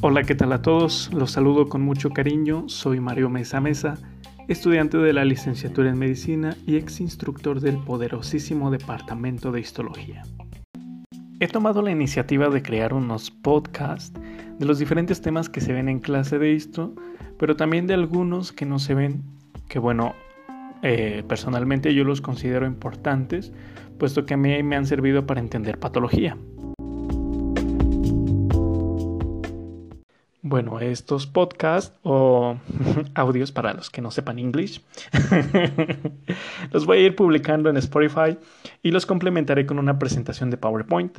Hola, ¿qué tal a todos? Los saludo con mucho cariño. Soy Mario Mesa Mesa, estudiante de la licenciatura en medicina y ex instructor del poderosísimo departamento de histología. He tomado la iniciativa de crear unos podcasts de los diferentes temas que se ven en clase de histo, pero también de algunos que no se ven, que bueno, eh, personalmente yo los considero importantes, puesto que a mí me han servido para entender patología. Bueno, estos podcasts o audios para los que no sepan inglés, los voy a ir publicando en Spotify y los complementaré con una presentación de PowerPoint.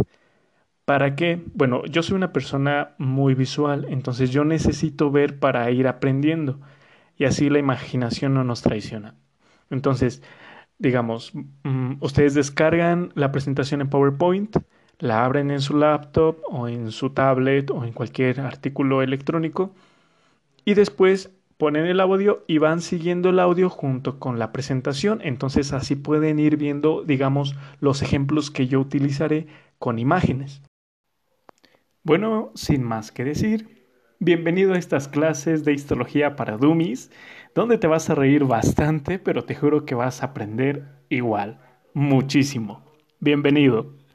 ¿Para qué? Bueno, yo soy una persona muy visual, entonces yo necesito ver para ir aprendiendo y así la imaginación no nos traiciona. Entonces, digamos, mm, ustedes descargan la presentación en PowerPoint, la abren en su laptop o en su tablet o en cualquier artículo electrónico y después ponen el audio y van siguiendo el audio junto con la presentación. Entonces así pueden ir viendo, digamos, los ejemplos que yo utilizaré con imágenes. Bueno, sin más que decir, bienvenido a estas clases de histología para dummies, donde te vas a reír bastante, pero te juro que vas a aprender igual, muchísimo. Bienvenido.